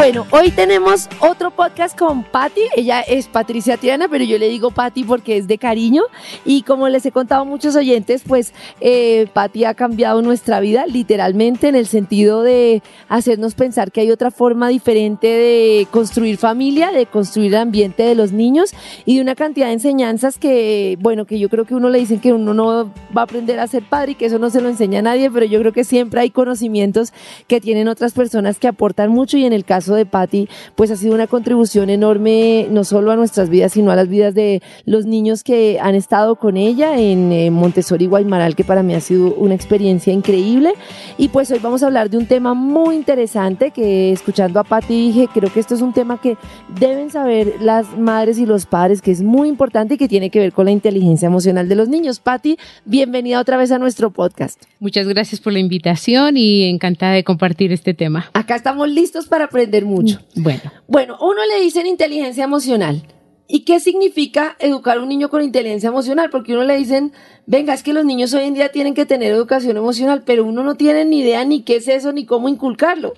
Bueno, hoy tenemos otro podcast con Patti. Ella es Patricia Triana, pero yo le digo Patti porque es de cariño. Y como les he contado a muchos oyentes, pues eh, Patti ha cambiado nuestra vida literalmente en el sentido de hacernos pensar que hay otra forma diferente de construir familia, de construir el ambiente de los niños y de una cantidad de enseñanzas que, bueno, que yo creo que uno le dicen que uno no va a aprender a ser padre y que eso no se lo enseña a nadie, pero yo creo que siempre hay conocimientos que tienen otras personas que aportan mucho y en el caso de Patti, pues ha sido una contribución enorme no solo a nuestras vidas, sino a las vidas de los niños que han estado con ella en eh, Montessori Guaymaral, que para mí ha sido una experiencia increíble. Y pues hoy vamos a hablar de un tema muy interesante que escuchando a Patti dije, creo que esto es un tema que deben saber las madres y los padres, que es muy importante y que tiene que ver con la inteligencia emocional de los niños. Patti, bienvenida otra vez a nuestro podcast. Muchas gracias por la invitación y encantada de compartir este tema. Acá estamos listos para aprender mucho. Mm, bueno. Bueno, uno le dicen inteligencia emocional. ¿Y qué significa educar a un niño con inteligencia emocional? Porque uno le dicen, venga, es que los niños hoy en día tienen que tener educación emocional, pero uno no tiene ni idea ni qué es eso ni cómo inculcarlo.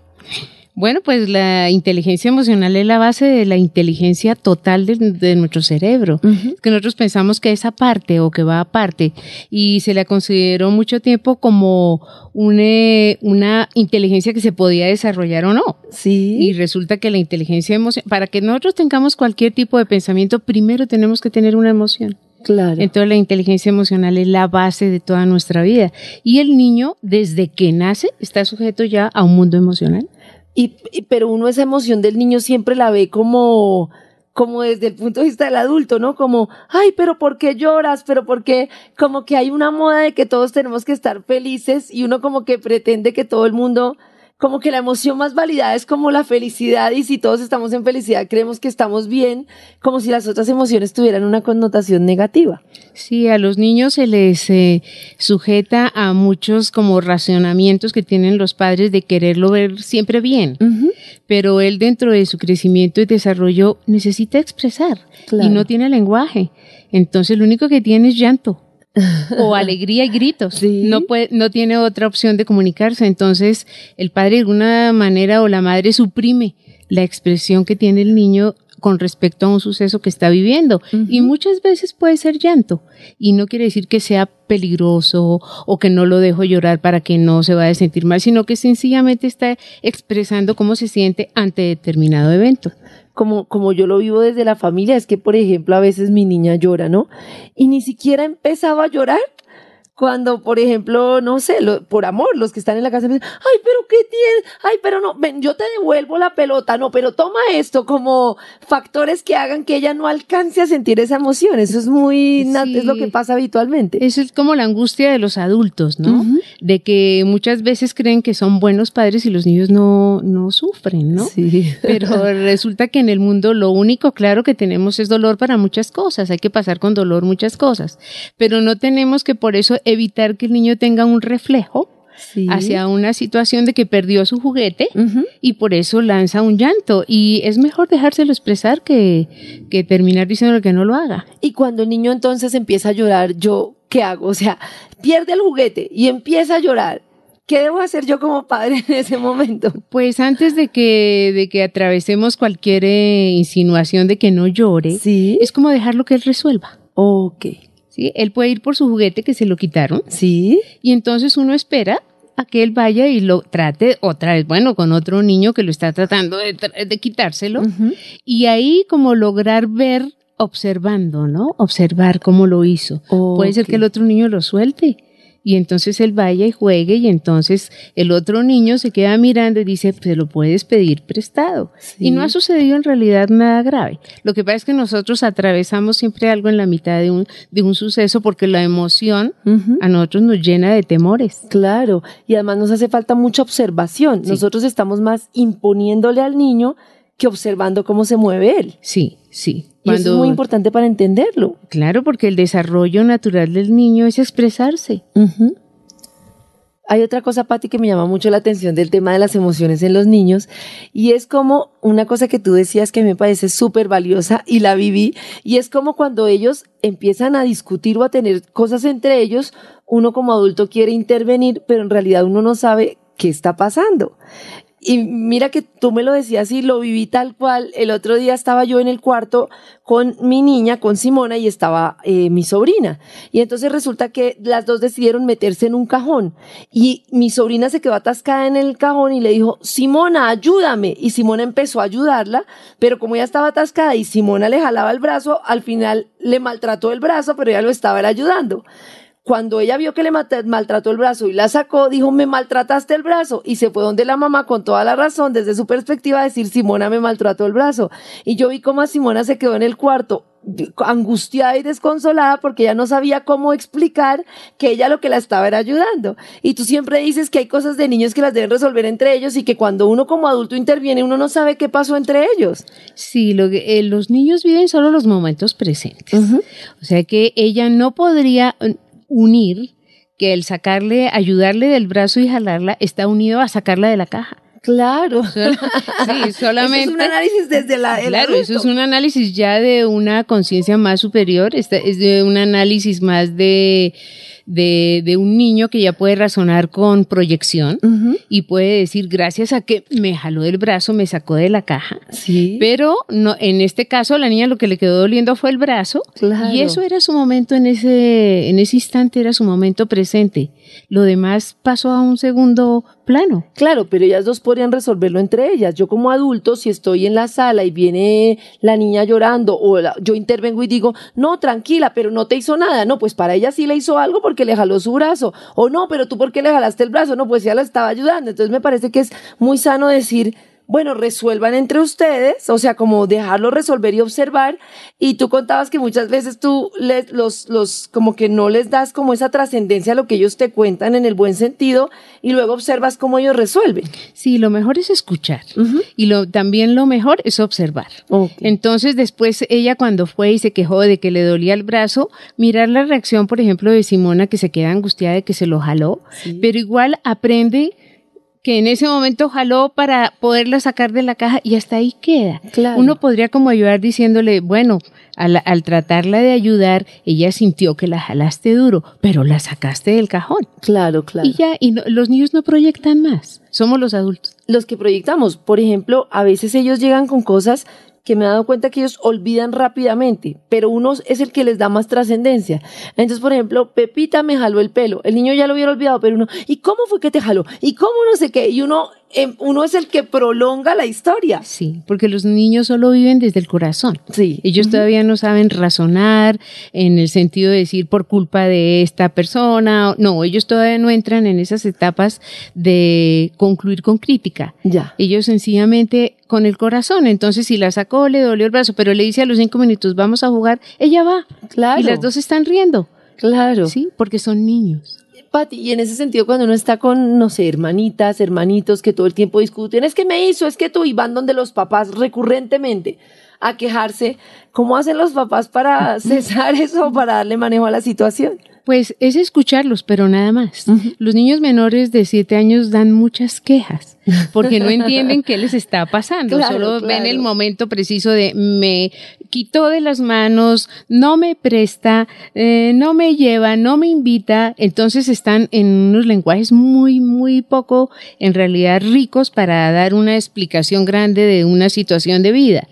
Bueno, pues la inteligencia emocional es la base de la inteligencia total de, nuestro cerebro. Que nosotros pensamos que es aparte o que va aparte y se la consideró mucho tiempo como una, una inteligencia que se podía desarrollar o no. Sí. Y resulta que la inteligencia emocional, para que nosotros tengamos cualquier tipo de pensamiento, primero tenemos que tener una emoción. Claro. Entonces la inteligencia emocional es la base de toda nuestra vida. Y el niño, desde que nace, está sujeto ya a un mundo emocional. Y, pero uno esa emoción del niño siempre la ve como como desde el punto de vista del adulto, ¿no? Como, ay, pero ¿por qué lloras? Pero ¿por qué? Como que hay una moda de que todos tenemos que estar felices y uno como que pretende que todo el mundo como que la emoción más válida es como la felicidad y si todos estamos en felicidad creemos que estamos bien, como si las otras emociones tuvieran una connotación negativa. Sí, a los niños se les eh, sujeta a muchos como racionamientos que tienen los padres de quererlo ver siempre bien, pero él dentro de su crecimiento y desarrollo necesita expresar y no tiene lenguaje. Entonces lo único que tiene es llanto o alegría y gritos. No, puede, no tiene otra opción de comunicarse. Entonces, el padre de alguna manera o la madre suprime la expresión que tiene el niño con respecto a un suceso que está viviendo. Y muchas veces puede ser llanto. Y no quiere decir que sea peligroso o que no lo dejo llorar para que no se vaya a sentir mal, sino que sencillamente está expresando cómo se siente ante determinado evento como, como yo lo vivo desde la familia, es que, por ejemplo, a veces mi niña llora, ¿no? Y ni siquiera empezaba a llorar cuando, por ejemplo, no sé, por amor, los que están en la casa me dicen, ay, pero ¿qué tienes? Ay, pero no, ven, yo te devuelvo la pelota, no, pero toma esto como factores que hagan que ella no alcance a sentir esa emoción. Eso es muy, es lo que pasa habitualmente. Eso es como la angustia de los adultos, ¿no? De que muchas veces creen que son buenos padres y los niños no, no sufren, ¿no? Sí. Pero resulta que en el mundo lo único claro que tenemos es dolor para muchas cosas. Hay que pasar con dolor muchas cosas. Pero no tenemos que por eso evitar que el niño tenga un reflejo hacia una situación de que perdió su juguete y por eso lanza un llanto. Y es mejor dejárselo expresar que, que terminar diciendo que no lo haga. Y cuando el niño entonces empieza a llorar, ¿yo qué hago? O sea, pierde el juguete y empieza a llorar. ¿Qué debo hacer yo como padre en ese momento? Pues antes de que, de que atravesemos cualquier eh, insinuación de que no llore, es como dejarlo que él resuelva. Ok. ¿Sí? Él puede ir por su juguete que se lo quitaron. Sí. Y entonces uno espera a que él vaya y lo trate otra vez, bueno, con otro niño que lo está tratando de, quitárselo. Y ahí como lograr ver observando, ¿no? Observar cómo lo hizo. Puede ser que el otro niño lo suelte y entonces él vaya y juegue y entonces el otro niño se queda mirando y dice, se lo puedes pedir prestado. Y no ha sucedido en realidad nada grave. Lo que pasa es que nosotros atravesamos siempre algo en la mitad de un, de un suceso porque la emoción a nosotros nos llena de temores. Claro, y además nos hace falta mucha observación. Nosotros estamos más imponiéndole al niño que observando cómo se mueve él. Sí, sí. Y eso es muy importante para entenderlo. Claro, porque el desarrollo natural del niño es expresarse. hay otra cosa, Patti, que me llama mucho la atención del tema de las emociones en los niños y es como una cosa que tú decías que me parece súper valiosa y la viví y es como cuando ellos empiezan a discutir o a tener cosas entre ellos, uno como adulto quiere intervenir, pero en realidad uno no sabe qué está pasando. Y mira que tú me lo decías y lo viví tal cual. El otro día estaba yo en el cuarto con mi niña, con Simona, y estaba eh, mi sobrina. Y entonces resulta que las dos decidieron meterse en un cajón. Y mi sobrina se quedó atascada en el cajón y le dijo, Simona, ayúdame. Y Simona empezó a ayudarla, pero como ella estaba atascada y Simona le jalaba el brazo, al final le maltrató el brazo, pero ella lo estaba ayudando. Cuando ella vio que le maltrató el brazo y la sacó, dijo, me maltrataste el brazo. Y se fue donde la mamá con toda la razón, desde su perspectiva, a decir, Simona me maltrató el brazo. Y yo vi cómo a Simona se quedó en el cuarto angustiada y desconsolada porque ella no sabía cómo explicar que ella lo que la estaba era ayudando. Y tú siempre dices que hay cosas de niños que las deben resolver entre ellos y que cuando uno como adulto interviene uno no sabe qué pasó entre ellos. Sí, lo eh, los niños viven solo los momentos presentes. O sea que ella no podría unir que el sacarle, ayudarle del brazo y jalarla está unido a sacarla de la caja. Claro. sí, solamente. Eso es un análisis desde la. claro, eso es un análisis ya de una conciencia más superior, es de un análisis más de de, de un niño que ya puede razonar con proyección y puede decir, gracias a que me jaló del brazo, me sacó de la caja. Sí. Pero no, en este caso, la niña lo que le quedó doliendo fue el brazo. Y eso era su momento en ese, en ese instante, era su momento presente. Lo demás pasó a un segundo plano. Claro, pero ellas dos podrían resolverlo entre ellas. Yo como adulto, si estoy en la sala y viene la niña llorando o yo intervengo y digo, no, tranquila, pero no te hizo nada. No, pues para ella sí le hizo algo porque le jaló su brazo. O no, pero tú por qué le jalaste el brazo. No, pues ya la estaba ayudando. Entonces me parece que es muy sano decir, bueno, resuelvan entre ustedes, o sea, como dejarlo resolver y observar. Y tú contabas que muchas veces tú les, los, los, como que no les das como esa trascendencia a lo que ellos te cuentan en el buen sentido y luego observas cómo ellos resuelven. Sí, lo mejor es escuchar y lo, también lo mejor es observar. Entonces, después ella cuando fue y se quejó de que le dolía el brazo, mirar la reacción, por ejemplo, de Simona que se queda angustiada de que se lo jaló, pero igual aprende que en ese momento jaló para poderla sacar de la caja y hasta ahí queda. Uno podría como ayudar diciéndole, bueno, al, tratarla de ayudar, ella sintió que la jalaste duro, pero la sacaste del cajón. Claro, claro. Y ya, y los niños no proyectan más, somos los adultos. Los que proyectamos, por ejemplo, a veces ellos llegan con cosas que me he dado cuenta que ellos olvidan rápidamente, pero uno es el que les da más trascendencia. Entonces, por ejemplo, Pepita me jaló el pelo. El niño ya lo hubiera olvidado, pero uno, ¿y cómo fue que te jaló? ¿Y cómo no sé qué? Y uno Em, uno es el que prolonga la historia. Sí, porque los niños solo viven desde el corazón. Sí. Ellos todavía no saben razonar en el sentido de decir por culpa de esta persona. No, ellos todavía no entran en esas etapas de concluir con crítica. Ya. Ellos sencillamente con el corazón. Entonces, si la sacó, le dolió el brazo, pero le dice a los cinco minutos, vamos a jugar, ella va. Claro. Y las dos están riendo. Claro. Sí, porque son niños. Pati, y en ese sentido, cuando uno está con, no sé, hermanitas, hermanitos que todo el tiempo discuten, es que me hizo, es que tú, y van donde los papás recurrentemente a quejarse, ¿cómo hacen los papás para cesar eso, para darle manejo a la situación? Pues es escucharlos, pero nada más. Los niños menores de siete años dan muchas quejas porque no entienden qué les está pasando. Solo ven el momento preciso de me quitó de las manos, no me presta, eh, no me lleva, no me invita. Entonces están en unos lenguajes muy, muy poco, en realidad ricos para dar una explicación grande de una situación de vida.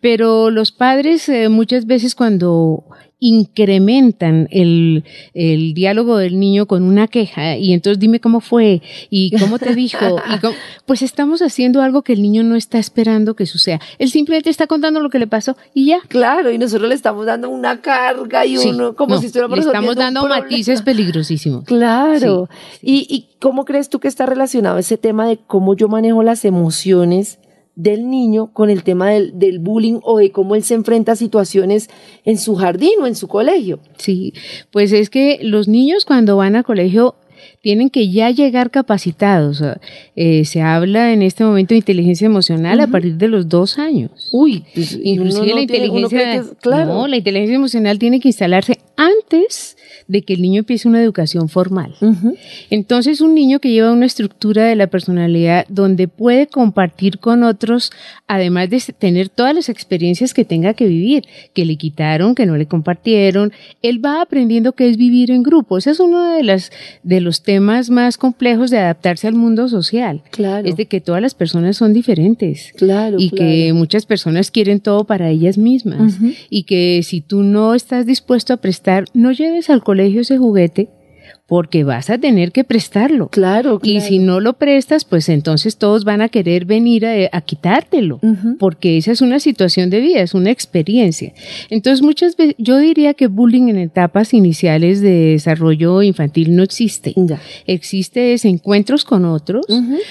Pero los padres eh, muchas veces cuando incrementan el, el, diálogo del niño con una queja y entonces dime cómo fue y cómo te dijo. y pues estamos haciendo algo que el niño no está esperando que suceda. Él simplemente está contando lo que le pasó y ya. Claro, y nosotros le estamos dando una carga y uno como si estuviéramos Le estamos dando matices peligrosísimos. Claro. ¿Y, ¿Y cómo crees tú que está relacionado ese tema de cómo yo manejo las emociones? Del niño con el tema del, del, bullying o de cómo él se enfrenta a situaciones en su jardín o en su colegio. Sí, pues es que los niños cuando van al colegio tienen que ya llegar capacitados. Eh, se habla en este momento de inteligencia emocional a partir de los dos años. Uy, pues, inclusive la inteligencia, claro. la inteligencia emocional tiene que instalarse antes de que el niño empiece una educación formal. Entonces, un niño que lleva una estructura de la personalidad donde puede compartir con otros, además de tener todas las experiencias que tenga que vivir, que le quitaron, que no le compartieron, él va aprendiendo qué es vivir en grupo. Ese es uno de, las, de los temas más complejos de adaptarse al mundo social. Claro. Es de que todas las personas son diferentes. Claro. Y que muchas personas quieren todo para ellas mismas. Y que si tú no estás dispuesto a prestar, no lleves al colegio ese juguete porque vas a tener que prestarlo. Claro, Y si no lo prestas, pues entonces todos van a querer venir a, quitártelo, porque esa es una situación de vida, es una experiencia. Entonces muchas veces yo diría que bullying en etapas iniciales de desarrollo infantil no existe. Existe es encuentros con otros,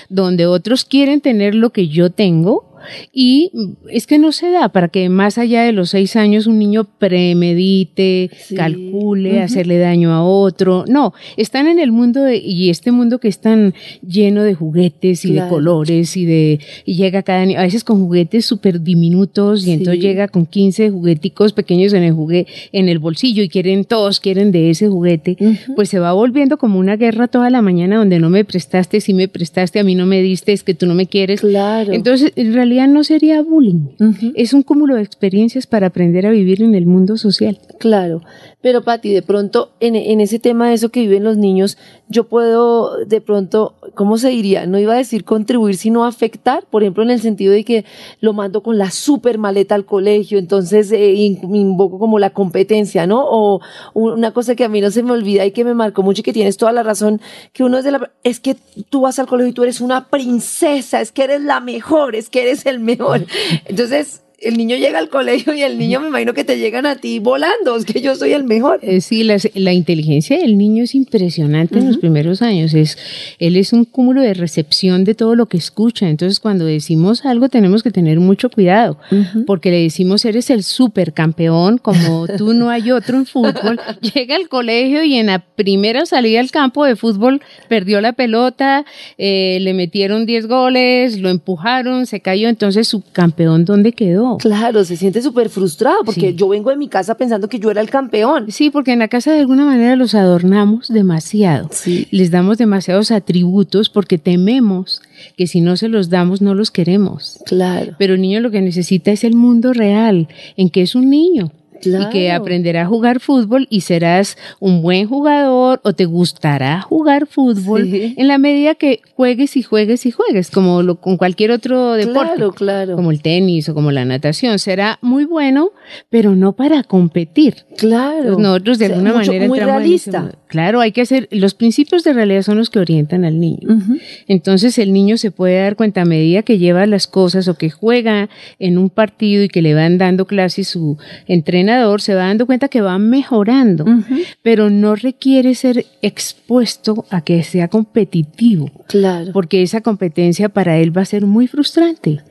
donde otros quieren tener lo que yo tengo y es que no se da para que más allá de los seis años un niño premedite, calcule, hacerle daño a otro. No, están en el mundo y este mundo que es tan lleno de juguetes y de colores y de y llega cada niño, a veces con juguetes súper diminutos y entonces llega con 15 jugueticos pequeños en el juguete, en el bolsillo y quieren todos quieren de ese juguete, pues se va volviendo como una guerra toda la mañana donde no me prestaste, si me prestaste, a mí no me diste, es que tú no me quieres. Claro. Entonces, en realidad no sería bullying. Es un cúmulo de experiencias para aprender a vivir en el mundo social. Claro, pero Patti, de pronto en, ese tema de eso que viven los niños, yo puedo de pronto, ¿cómo se diría? No iba a decir contribuir, sino afectar, por ejemplo, en el sentido de que lo mando con la super maleta al colegio, entonces eh, invoco como la competencia, ¿no? O una cosa que a mí no se me olvida y que me marcó mucho y que tienes toda la razón, que uno es de la... Es que tú vas al colegio y tú eres una princesa, es que eres la mejor, es que eres el mejor. Entonces, el niño llega al colegio y el niño me imagino que te llegan a ti volando, es que yo soy el mejor. Eh, sí, la, inteligencia del niño es impresionante en los primeros años. Es, él es un cúmulo de recepción de todo lo que escucha. Entonces, cuando decimos algo, tenemos que tener mucho cuidado, porque le decimos, eres el supercampeón, como tú no hay otro en fútbol. Llega al colegio y en la primera salida al campo de fútbol perdió la pelota, eh, le metieron 10 goles, lo empujaron, se cayó. Entonces, su campeón, ¿dónde quedó? Claro, se siente súper frustrado porque yo vengo de mi casa pensando que yo era el campeón. Sí, porque en la casa de alguna manera los adornamos demasiado. Sí. Les damos demasiados atributos porque tememos que si no se los damos no los queremos. Claro. Pero el niño lo que necesita es el mundo real, en que es un niño y que aprenderá a jugar fútbol y serás un buen jugador o te gustará jugar fútbol en la medida que juegues y juegues y juegues, como lo, con cualquier otro deporte, claro, claro. como el tenis o como la natación. Será muy bueno, pero no para competir. Claro. nosotros de alguna manera muy realista. claro, hay que hacer, los principios de realidad son los que orientan al niño. Entonces el niño se puede dar cuenta a medida que lleva las cosas o que juega en un partido y que le van dando clases su entrenador se va dando cuenta que va mejorando, pero no requiere ser expuesto a que sea competitivo. Claro. Porque esa competencia para él va a ser muy frustrante.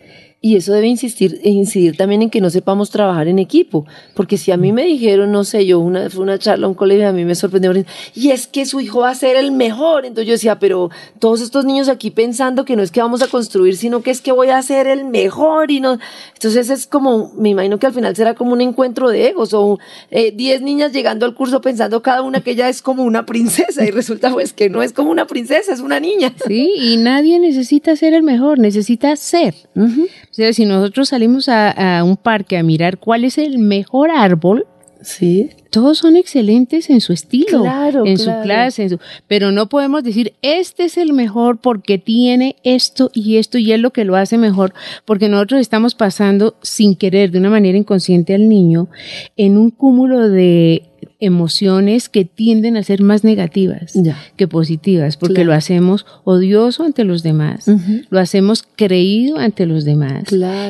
Y eso debe insistir, incidir también en que no sepamos trabajar en equipo. Porque si a mí me dijeron, no sé, yo una, fue una charla a un colegio, a mí me sorprendió, y es que su hijo va a ser el mejor. Entonces yo decía, pero todos estos niños aquí pensando que no es que vamos a construir, sino que es que voy a ser el mejor. y no Entonces es como, me imagino que al final será como un encuentro de egos, o 10 eh, niñas llegando al curso pensando cada una que ella es como una princesa, y resulta pues que no es como una princesa, es una niña. Sí, y nadie necesita ser el mejor, necesita ser. O sea, si nosotros salimos a, un parque a mirar cuál es el mejor árbol, Sí. Todos son excelentes en su estilo, en su clase, pero no podemos decir, este es el mejor porque tiene esto y esto y es lo que lo hace mejor, porque nosotros estamos pasando sin querer, de una manera inconsciente al niño, en un cúmulo de emociones que tienden a ser más negativas que positivas, porque lo hacemos odioso ante los demás, lo hacemos creído ante los demás.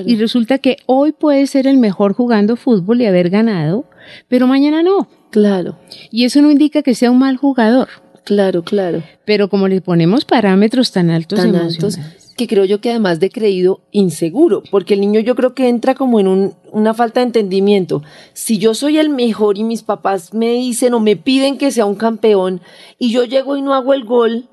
Y resulta que hoy puede ser el mejor jugando fútbol y haber ganado, pero mañana no. Claro. Y eso no indica que sea un mal jugador. Claro, claro. Pero como le ponemos parámetros tan altos tan Altos, que creo yo que además de creído, inseguro, porque el niño yo creo que entra como en un, una falta de entendimiento. Si yo soy el mejor y mis papás me dicen o me piden que sea un campeón y yo llego y no hago el gol,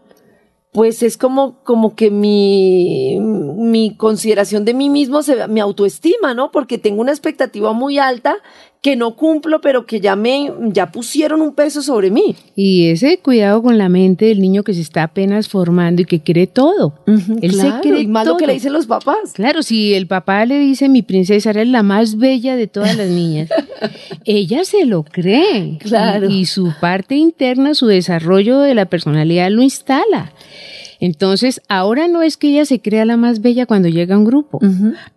pues es como, como que mi, mi consideración de mí mismo, se, mi autoestima, ¿no? Porque tengo una expectativa muy alta que no cumplo, pero que ya me, ya pusieron un peso sobre mí. Y ese cuidado con la mente del niño que se está apenas formando y que cree todo. Él se cree y más lo que le dicen los papás. Claro, si el papá le dice mi princesa era la más bella de todas las niñas, ella se lo cree. Claro. y su parte interna, su desarrollo de la personalidad lo instala. Entonces, ahora no es que ella se crea la más bella cuando llega a un grupo.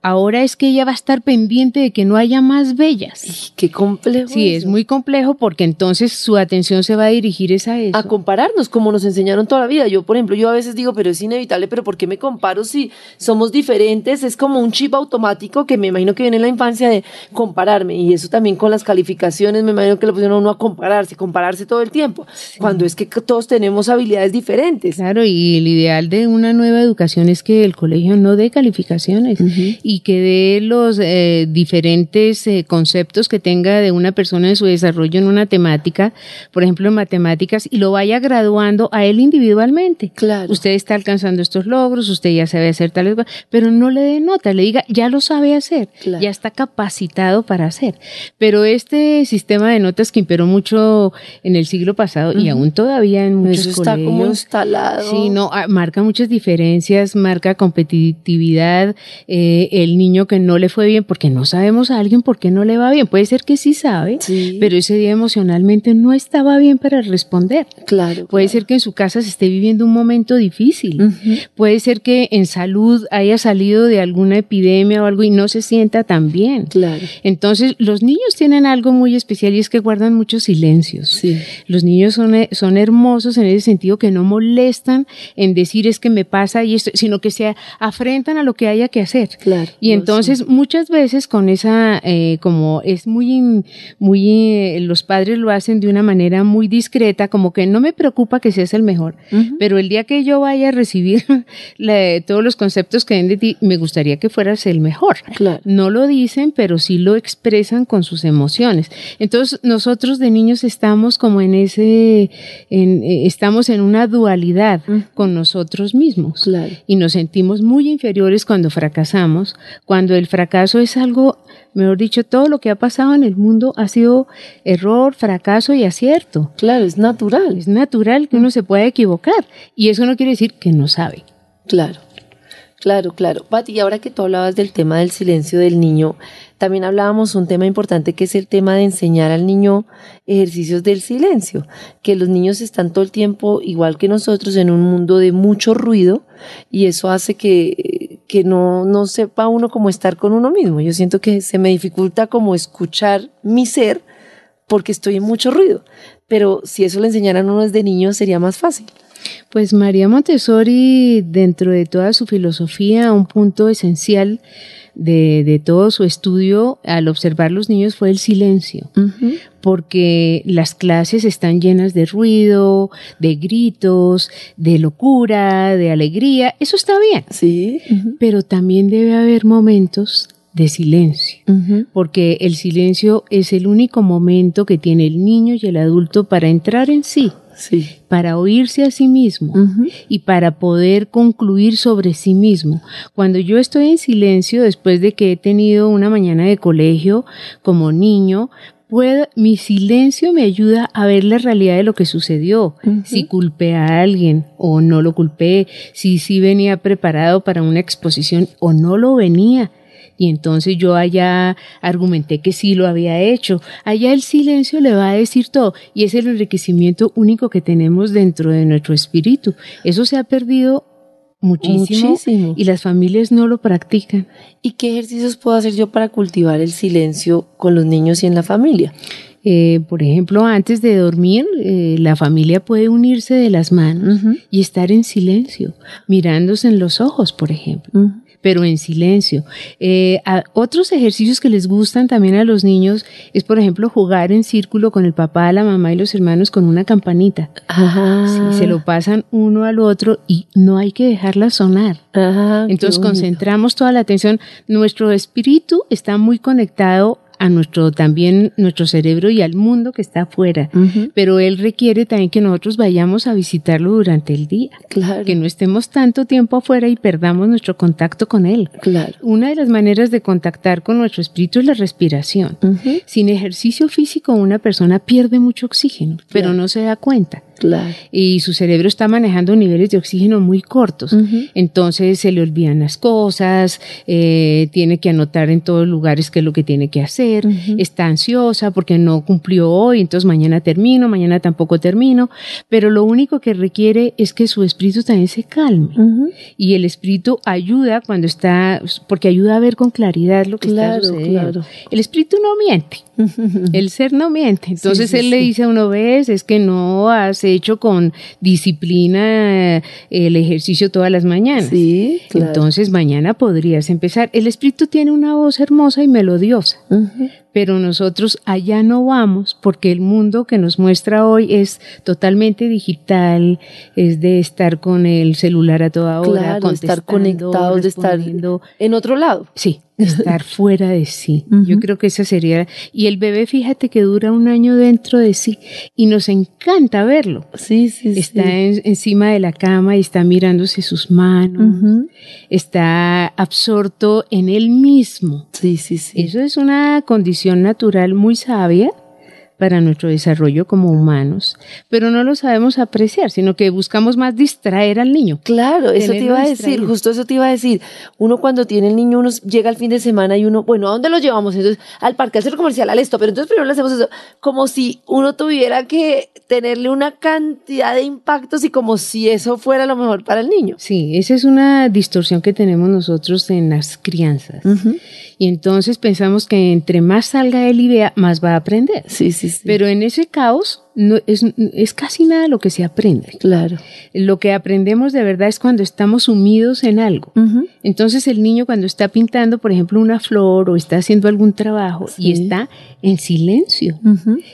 Ahora es que ella va a estar pendiente de que no haya más bellas. qué complejo. Sí, es muy complejo porque entonces su atención se va a dirigir a eso. A compararnos, como nos enseñaron toda la vida. Yo, por ejemplo, yo a veces digo, pero es inevitable, pero ¿por qué me comparo si somos diferentes? Es como un chip automático que me imagino que viene en la infancia de compararme. Y eso también con las calificaciones, me imagino que lo pusieron a uno a compararse, compararse todo el tiempo. Cuando es que todos tenemos habilidades diferentes. Claro, y ideal de una nueva educación es que el colegio no dé calificaciones y que dé los eh, diferentes eh, conceptos que tenga de una persona en su desarrollo en una temática, por ejemplo en matemáticas, y lo vaya graduando a él individualmente. Claro. Usted está alcanzando estos logros, usted ya sabe hacer tales cosas, pero no le dé nota, le diga, ya lo sabe hacer, ya está capacitado para hacer. Pero este sistema de notas que imperó mucho en el siglo pasado y aún todavía en muchos Eso está como instalado. Sí, no, marca muchas diferencias, marca competitividad, eh, el niño que no le fue bien, porque no sabemos a alguien por qué no le va bien. Puede ser que sí sabe, pero ese día emocionalmente no estaba bien para responder. Claro. Puede ser que en su casa se esté viviendo un momento difícil. Puede ser que en salud haya salido de alguna epidemia o algo y no se sienta tan bien. Claro. Entonces, los niños tienen algo muy especial y es que guardan muchos silencios. Sí. Los niños son, son hermosos en ese sentido que no molestan en decir es que me pasa y esto, sino que se afrentan a lo que haya que hacer. Claro, y entonces muchas veces con esa, eh, como es muy, muy, eh, los padres lo hacen de una manera muy discreta, como que no me preocupa que seas el mejor, pero el día que yo vaya a recibir todos los conceptos que den de ti, me gustaría que fueras el mejor. Claro. No lo dicen, pero sí lo expresan con sus emociones. Entonces nosotros de niños estamos como en ese, en, eh, estamos en una dualidad con nosotros mismos. Y nos sentimos muy inferiores cuando fracasamos, cuando el fracaso es algo, mejor dicho, todo lo que ha pasado en el mundo ha sido error, fracaso y acierto. Claro, es natural. Es natural que uno se pueda equivocar. Y eso no quiere decir que no sabe. Claro. Claro, claro. Pati, y ahora que tú hablabas del tema del silencio del niño, también hablábamos un tema importante que es el tema de enseñar al niño ejercicios del silencio, que los niños están todo el tiempo, igual que nosotros, en un mundo de mucho ruido y eso hace que, que no, no sepa uno cómo estar con uno mismo. Yo siento que se me dificulta como escuchar mi ser porque estoy en mucho ruido, pero si eso le enseñaran a uno desde niño sería más fácil. Pues María Montessori, dentro de toda su filosofía, un punto esencial de, todo su estudio al observar los niños fue el silencio, porque las clases están llenas de ruido, de gritos, de locura, de alegría, eso está bien, sí. pero también debe haber momentos de silencio, porque el silencio es el único momento que tiene el niño y el adulto para entrar en sí para oírse a sí mismo y para poder concluir sobre sí mismo. Cuando yo estoy en silencio después de que he tenido una mañana de colegio como niño, Puedo, mi silencio me ayuda a ver la realidad de lo que sucedió, si culpé a alguien o no lo culpé, si sí venía preparado para una exposición o no lo venía y entonces yo allá argumenté que sí lo había hecho. Allá el silencio le va a decir todo y es el enriquecimiento único que tenemos dentro de nuestro espíritu. Eso se ha perdido muchísimo, y las familias no lo practican. ¿Y qué ejercicios puedo hacer yo para cultivar el silencio con los niños y en la familia? Eh, por ejemplo, antes de dormir, eh, la familia puede unirse de las manos y estar en silencio, mirándose en los ojos, por ejemplo pero en silencio. Eh, otros ejercicios que les gustan también a los niños es, por ejemplo, jugar en círculo con el papá, la mamá y los hermanos con una campanita. Ajá. se lo pasan uno al otro y no hay que dejarla sonar. Ajá, Entonces concentramos toda la atención. Nuestro espíritu está muy conectado a nuestro también nuestro cerebro y al mundo que está afuera, pero él requiere también que nosotros vayamos a visitarlo durante el día, claro. que no estemos tanto tiempo afuera y perdamos nuestro contacto con él. Claro. Una de las maneras de contactar con nuestro espíritu es la respiración. Sin ejercicio físico una persona pierde mucho oxígeno, pero no se da cuenta. Claro. Y su cerebro está manejando niveles de oxígeno muy cortos. Entonces se le olvidan las cosas, eh, tiene que anotar en todos lugares qué es lo que tiene que hacer, está ansiosa porque no cumplió hoy, entonces mañana termino, mañana tampoco termino. Pero lo único que requiere es que su espíritu también se calme. Y el espíritu ayuda cuando está, porque ayuda a ver con claridad lo que está sucediendo. El espíritu no miente. El ser no miente. Entonces él le dice a uno, ves, es que no has hecho con disciplina eh, el ejercicio todas las mañanas. Sí, Entonces mañana podrías empezar. El espíritu tiene una voz hermosa y melodiosa pero nosotros allá no vamos porque el mundo que nos muestra hoy es totalmente digital, es de estar con el celular a toda hora, de estar conectados, de estar en otro lado. Sí, estar fuera de sí. Yo creo que esa sería. Y el bebé, fíjate que dura un año dentro de sí y nos encanta verlo. Sí, sí, está encima de la cama y está mirándose sus manos, está absorto en él mismo. Sí, sí, sí. Eso es una condición natural muy sabia para nuestro desarrollo como humanos, pero no lo sabemos apreciar, sino que buscamos más distraer al niño. Claro, eso te iba a decir, justo eso te iba a decir. Uno cuando tiene el niño, uno llega al fin de semana y uno, bueno, ¿a dónde lo llevamos? Entonces, al parque, al centro comercial, al esto, pero entonces primero le hacemos eso, como si uno tuviera que tenerle una cantidad de impactos y como si eso fuera lo mejor para el niño. Sí, esa es una distorsión que tenemos nosotros en las crianzas. Y entonces pensamos que entre más salga él y vea, más va a aprender. Sí, sí, sí. Pero en ese caos no, es, es casi nada lo que se aprende. Claro. Lo que aprendemos de verdad es cuando estamos sumidos en algo. Entonces el niño cuando está pintando, por ejemplo, una flor o está haciendo algún trabajo y está en silencio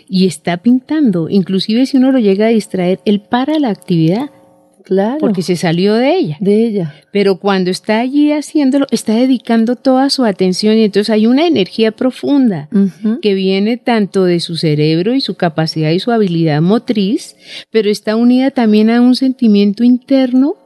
y está pintando, inclusive si uno lo llega a distraer, él para la actividad Claro. Porque se salió de ella. De ella. Pero cuando está allí haciéndolo, está dedicando toda su atención y entonces hay una energía profunda que viene tanto de su cerebro y su capacidad y su habilidad motriz, pero está unida también a un sentimiento interno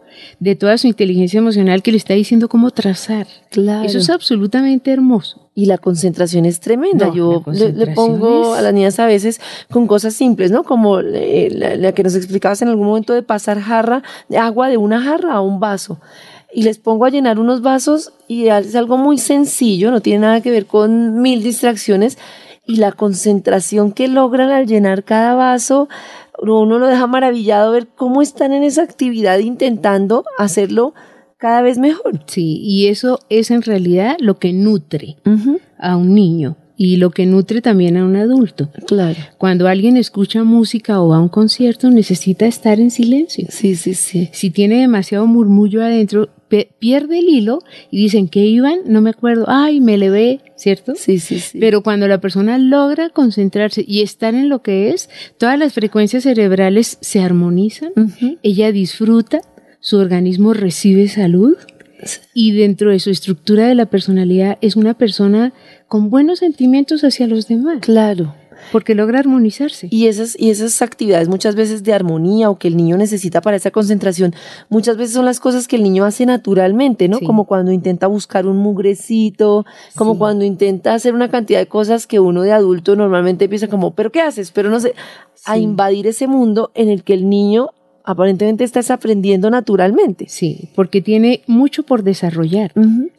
de toda su inteligencia emocional que le está diciendo cómo trazar. Claro. Eso es absolutamente hermoso. Y la concentración es tremenda. Yo le, pongo a las niñas a veces con cosas simples, ¿no? Como eh, la, que nos explicabas en algún momento de pasar jarra de agua de una jarra a un vaso y les pongo a llenar unos vasos y es algo muy sencillo, no tiene nada que ver con mil distracciones y la concentración que logran al llenar cada vaso uno lo deja maravillado ver cómo están en esa actividad intentando hacerlo cada vez mejor. Sí, y eso es en realidad lo que nutre a un niño y lo que nutre también a un adulto. Claro. Cuando alguien escucha música o va a un concierto, necesita estar en silencio. Sí, sí, sí. Si tiene demasiado murmullo adentro, pierde el hilo y dicen que iban, no me acuerdo, ay, me le ve, ¿cierto? Sí, sí, sí. Pero cuando la persona logra concentrarse y estar en lo que es, todas las frecuencias cerebrales se armonizan, ella disfruta, su organismo recibe salud y dentro de su estructura de la personalidad es una persona con buenos sentimientos hacia los demás. Claro. Porque logra armonizarse. Y esas, y esas actividades muchas veces de armonía o que el niño necesita para esa concentración, muchas veces son las cosas que el niño hace naturalmente, ¿no? Como cuando intenta buscar un mugrecito, como cuando intenta hacer una cantidad de cosas que uno de adulto normalmente piensa como, pero ¿qué haces? Pero no sé, a invadir ese mundo en el que el niño aparentemente estás aprendiendo naturalmente. Sí, porque tiene mucho por desarrollar.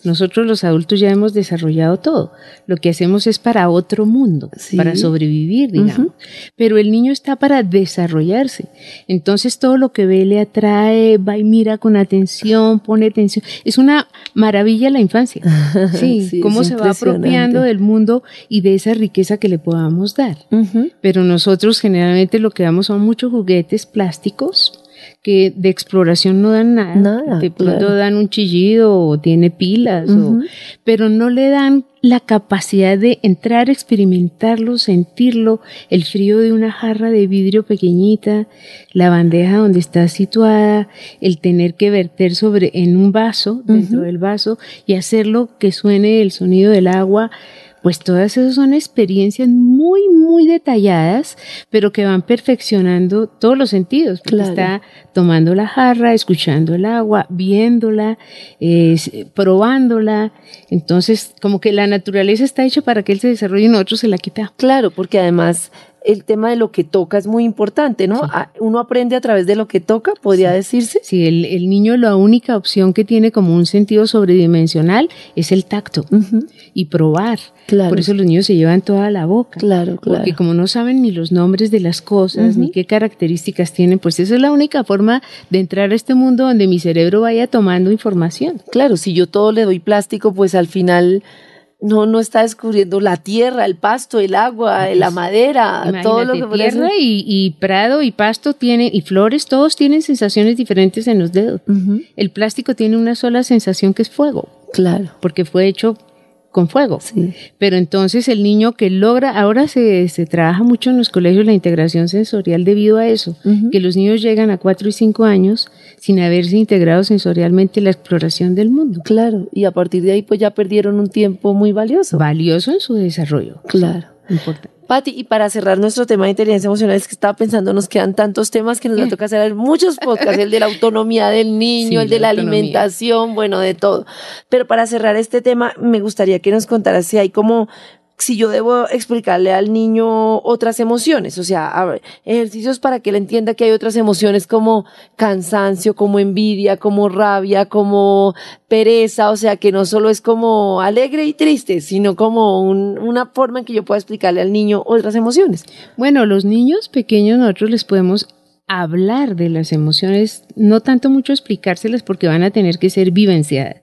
Nosotros los adultos ya hemos desarrollado todo. Lo que hacemos es para otro mundo, para sobrevivir, digamos. Pero el niño está para desarrollarse. Entonces todo lo que ve le atrae, va y mira con atención, pone atención. Es una maravilla la infancia. Sí, cómo se va apropiando del mundo y de esa riqueza que le podamos dar. Pero nosotros generalmente lo que damos son muchos juguetes plásticos que de exploración no dan nada. Nada, de pronto claro. dan un chillido o tiene pilas, o- pero no le dan la capacidad de entrar, experimentarlo, sentirlo, el frío de una jarra de vidrio pequeñita, la bandeja donde está situada, el tener que verter sobre en un vaso, dentro del vaso, y hacerlo que suene el sonido del agua. Pues todas esas son experiencias muy, muy detalladas, pero que van perfeccionando todos los sentidos. Porque Claro. está tomando la jarra, escuchando el agua, viéndola, eh, probándola. Entonces, como que la naturaleza está hecha para que él se desarrolle y nosotros se la quitamos. Claro, porque además el tema de lo que toca es muy importante, ¿no? A- Uno aprende a través de lo que toca, podría decirse. Si el, el niño la única opción que tiene como un sentido sobredimensional es el tacto y probar. Claro. Por eso los niños se llevan toda la boca. Claro, claro. Porque como no saben ni los nombres de las cosas, ni qué características tienen, pues esa es la única forma de entrar a este mundo donde mi cerebro vaya tomando información. Claro, si yo todo le doy plástico, pues al final no, no está descubriendo la tierra, el pasto, el agua, la madera, todo lo que podría tierra y, y prado y pasto tienen, y flores, todos tienen sensaciones diferentes en los dedos. El plástico tiene una sola sensación que es fuego, Claro, porque fue hecho con fuego. sí. Pero entonces el niño que logra, ahora se, se trabaja mucho en los colegios la integración sensorial debido a eso, que los niños llegan a cuatro y cinco años sin haberse integrado sensorialmente en la exploración del mundo. Claro, y a partir de ahí pues ya perdieron un tiempo muy valioso. Valioso en su desarrollo. Claro. Importante. Pati, y para cerrar nuestro tema de inteligencia emocional, es que estaba pensando, nos quedan tantos temas que nos va a tocar hacer muchos podcasts, el de la autonomía del niño, Sí, el de la la alimentación, bueno, de todo. Pero para cerrar este tema, me gustaría que nos contaras si hay como, si yo debo explicarle al niño otras emociones, o sea, a ver, ejercicios para que él entienda que hay otras emociones como cansancio, como envidia, como rabia, como pereza, o sea, que no solo es como alegre y triste, sino como un- una forma en que yo pueda explicarle al niño otras emociones. Bueno, los niños pequeños nosotros les podemos hablar de las emociones, no tanto mucho explicárselas porque van a tener que ser vivenciadas,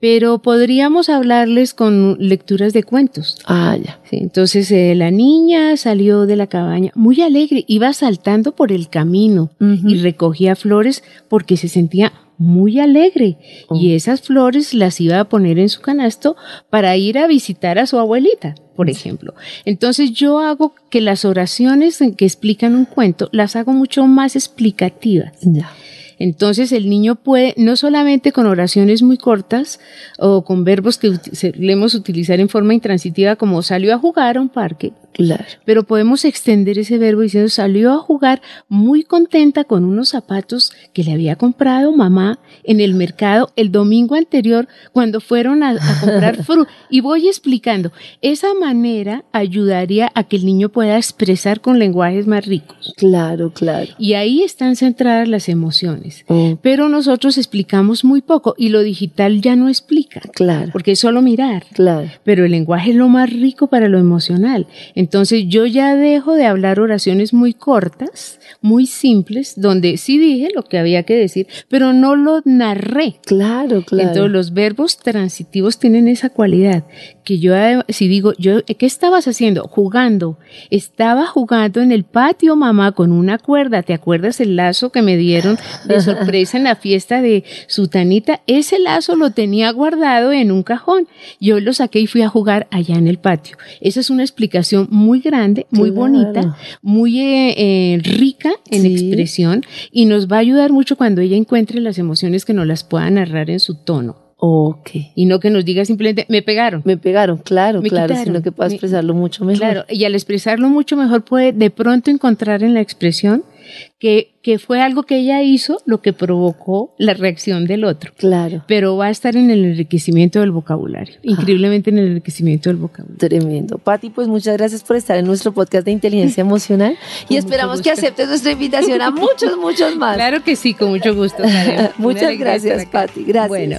pero podríamos hablarles con lecturas de cuentos. Ah, ya. Sí, entonces eh, la niña salió de la cabaña muy alegre, iba saltando por el camino y recogía flores porque se sentía muy alegre Oh. y esas flores las iba a poner en su canasto para ir a visitar a su abuelita, por ejemplo. Entonces yo hago que las oraciones en que explican un cuento las hago mucho más explicativas. Ya. Entonces el niño puede, no solamente con oraciones muy cortas o con verbos que solemos utilizar en forma intransitiva como salió a jugar a un parque, Claro. pero podemos extender ese verbo diciendo salió a jugar muy contenta con unos zapatos que le había comprado mamá en el mercado el domingo anterior cuando fueron a, a comprar fruta. Y voy explicando, esa manera ayudaría a que el niño pueda expresar con lenguajes más ricos. Claro, claro. Y ahí están centradas las emociones. Oh, Pero nosotros explicamos muy poco y lo digital ya no explica, claro, porque es solo mirar. claro. Pero el lenguaje es lo más rico para lo emocional. Entonces yo ya dejo de hablar oraciones muy cortas, muy simples, donde sí dije lo que había que decir, pero no lo narré. Claro, claro. Entonces los verbos transitivos tienen esa cualidad que yo eh, si digo yo ¿qué estabas haciendo? Jugando. Estaba jugando en el patio mamá con una cuerda. ¿Te acuerdas el lazo que me dieron de sorpresa en la fiesta de Sutanita? Ese lazo lo tenía guardado en un cajón. Yo lo saqué y fui a jugar allá en el patio. Esa es una explicación muy grande, muy Claro. bonita, muy eh, eh, rica en Sí. expresión y nos va a ayudar mucho cuando ella encuentre las emociones que nos las pueda narrar en su tono Ok. y no que nos diga simplemente me pegaron. Me pegaron, claro, Me claro, quitaron. sino que pueda Me- expresarlo mucho mejor. Claro, y al expresarlo mucho mejor puede de pronto encontrar en la expresión que, que fue algo que ella hizo lo que provocó la reacción del otro. Claro. Pero va a estar en el enriquecimiento del vocabulario, increíblemente en el enriquecimiento del vocabulario. Tremendo. Pati, pues muchas gracias por estar en nuestro podcast de inteligencia emocional y esperamos que aceptes nuestra invitación a muchos, muchos más. Claro que sí, con mucho gusto. Muchas gracias. Pati. Gracias. Bueno,